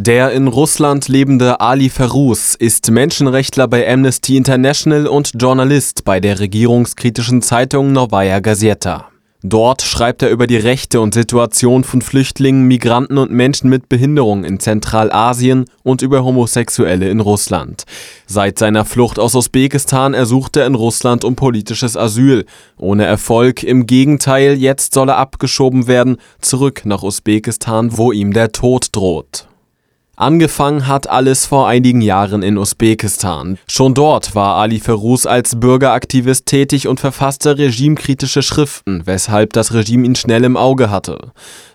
Der in Russland lebende Ali Feruz ist Menschenrechtler bei Amnesty International und Journalist bei der regierungskritischen Zeitung Novaya Gazeta. Dort schreibt er über die Rechte und Situation von Flüchtlingen, Migranten und Menschen mit Behinderung in Zentralasien und über Homosexuelle in Russland. Seit seiner Flucht aus Usbekistan ersucht er in Russland um politisches Asyl. Ohne Erfolg, im Gegenteil, jetzt soll er abgeschoben werden, zurück nach Usbekistan, wo ihm der Tod droht. Angefangen hat alles vor einigen Jahren in Usbekistan. Schon dort war Ali Feruz als Bürgeraktivist tätig und verfasste regimekritische Schriften, weshalb das Regime ihn schnell im Auge hatte.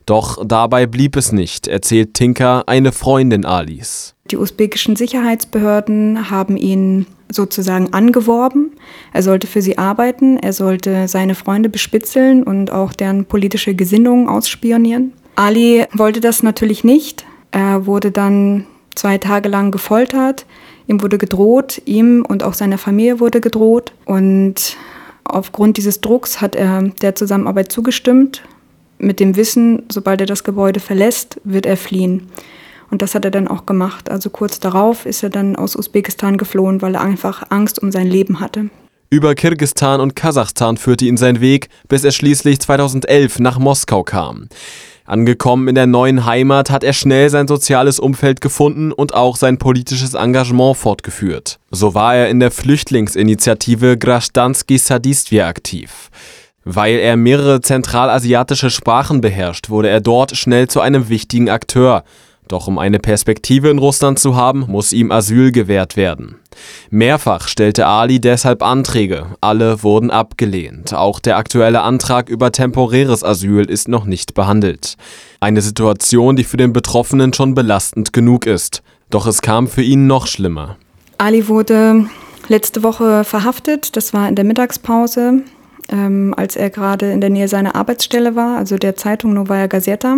Doch dabei blieb es nicht, erzählt Tinka, eine Freundin Alis. Die usbekischen Sicherheitsbehörden haben ihn sozusagen angeworben. Er sollte für sie arbeiten, er sollte seine Freunde bespitzeln und auch deren politische Gesinnung ausspionieren. Ali wollte das natürlich nicht, er wurde dann zwei Tage lang gefoltert. Ihm wurde gedroht, ihm und auch seiner Familie wurde gedroht. Und aufgrund dieses Drucks hat er der Zusammenarbeit zugestimmt, mit dem Wissen, sobald er das Gebäude verlässt, wird er fliehen. Und das hat er dann auch gemacht. Also kurz darauf ist er dann aus Usbekistan geflohen, weil er einfach Angst um sein Leben hatte. Über Kirgistan und Kasachstan führte ihn sein Weg, bis er schließlich 2011 nach Moskau kam. Angekommen in der neuen Heimat hat er schnell sein soziales Umfeld gefunden und auch sein politisches Engagement fortgeführt. So war er in der Flüchtlingsinitiative Grashdanski Sadistvia aktiv. Weil er mehrere zentralasiatische Sprachen beherrscht, wurde er dort schnell zu einem wichtigen Akteur doch um eine Perspektive in Russland zu haben, muss ihm Asyl gewährt werden. Mehrfach stellte Ali deshalb Anträge, alle wurden abgelehnt. Auch der aktuelle Antrag über temporäres Asyl ist noch nicht behandelt. Eine Situation, die für den Betroffenen schon belastend genug ist. Doch es kam für ihn noch schlimmer. Ali wurde letzte Woche verhaftet, das war in der Mittagspause, ähm, als er gerade in der Nähe seiner Arbeitsstelle war, also der Zeitung Novaya Gazeta.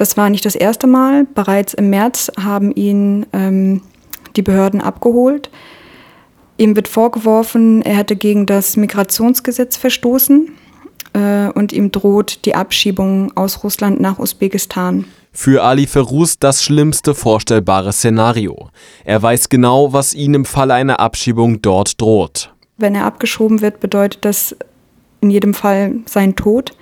Das war nicht das erste Mal. Bereits im März haben ihn ähm, die Behörden abgeholt. Ihm wird vorgeworfen, er hätte gegen das Migrationsgesetz verstoßen äh, und ihm droht die Abschiebung aus Russland nach Usbekistan. Für Ali Feruz das schlimmste vorstellbare Szenario. Er weiß genau, was ihm im Falle einer Abschiebung dort droht. Wenn er abgeschoben wird, bedeutet das in jedem Fall sein Tod.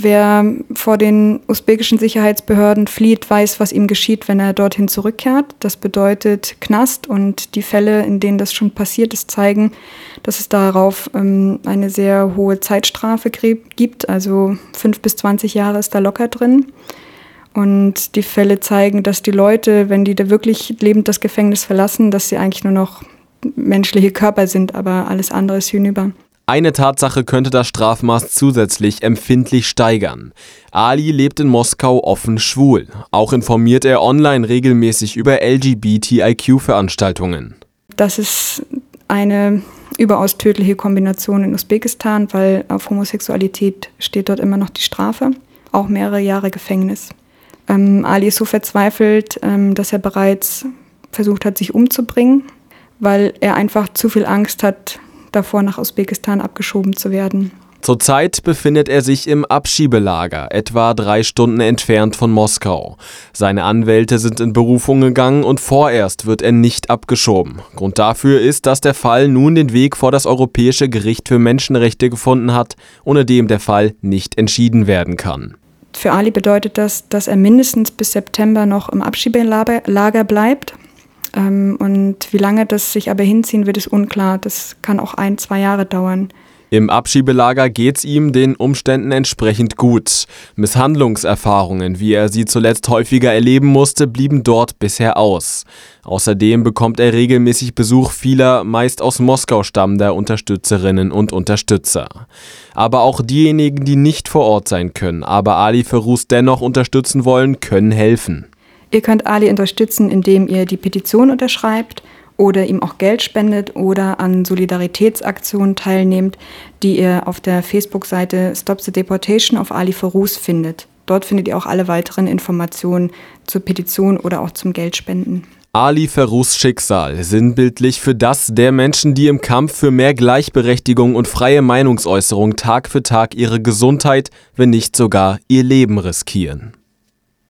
Wer vor den usbekischen Sicherheitsbehörden flieht, weiß, was ihm geschieht, wenn er dorthin zurückkehrt. Das bedeutet Knast und die Fälle, in denen das schon passiert ist, zeigen, dass es darauf ähm, eine sehr hohe Zeitstrafe gibt. Also fünf bis zwanzig Jahre ist da locker drin. Und die Fälle zeigen, dass die Leute, wenn die da wirklich lebend das Gefängnis verlassen, dass sie eigentlich nur noch menschliche Körper sind, aber alles andere ist hinüber. Eine Tatsache könnte das Strafmaß zusätzlich empfindlich steigern. Ali lebt in Moskau offen schwul. Auch informiert er online regelmäßig über LGBTIQ-Veranstaltungen. Das ist eine überaus tödliche Kombination in Usbekistan, weil auf Homosexualität steht dort immer noch die Strafe, auch mehrere Jahre Gefängnis. Ähm, Ali ist so verzweifelt, ähm, dass er bereits versucht hat, sich umzubringen, weil er einfach zu viel Angst hat, davor nach Usbekistan abgeschoben zu werden. Zurzeit befindet er sich im Abschiebelager, etwa drei Stunden entfernt von Moskau. Seine Anwälte sind in Berufung gegangen und vorerst wird er nicht abgeschoben. Grund dafür ist, dass der Fall nun den Weg vor das Europäische Gericht für Menschenrechte gefunden hat, ohne dem der Fall nicht entschieden werden kann. Für Ali bedeutet das, dass er mindestens bis September noch im Abschiebelager bleibt. Ähm, und wie lange das sich aber hinziehen wird, ist unklar. Das kann auch ein, zwei Jahre dauern. Im Abschiebelager geht's ihm den Umständen entsprechend gut. Misshandlungserfahrungen, wie er sie zuletzt häufiger erleben musste, blieben dort bisher aus. Außerdem bekommt er regelmäßig Besuch vieler, meist aus Moskau stammender Unterstützerinnen und Unterstützer. Aber auch diejenigen, die nicht vor Ort sein können, aber Ali Ferus dennoch unterstützen wollen, können helfen. Ihr könnt Ali unterstützen, indem ihr die Petition unterschreibt oder ihm auch Geld spendet oder an Solidaritätsaktionen teilnehmt, die ihr auf der Facebook-Seite Stop the Deportation of Ali Ferus findet. Dort findet ihr auch alle weiteren Informationen zur Petition oder auch zum Geldspenden. Ali Ferus Schicksal, sinnbildlich für das der Menschen, die im Kampf für mehr Gleichberechtigung und freie Meinungsäußerung Tag für Tag ihre Gesundheit, wenn nicht sogar ihr Leben riskieren.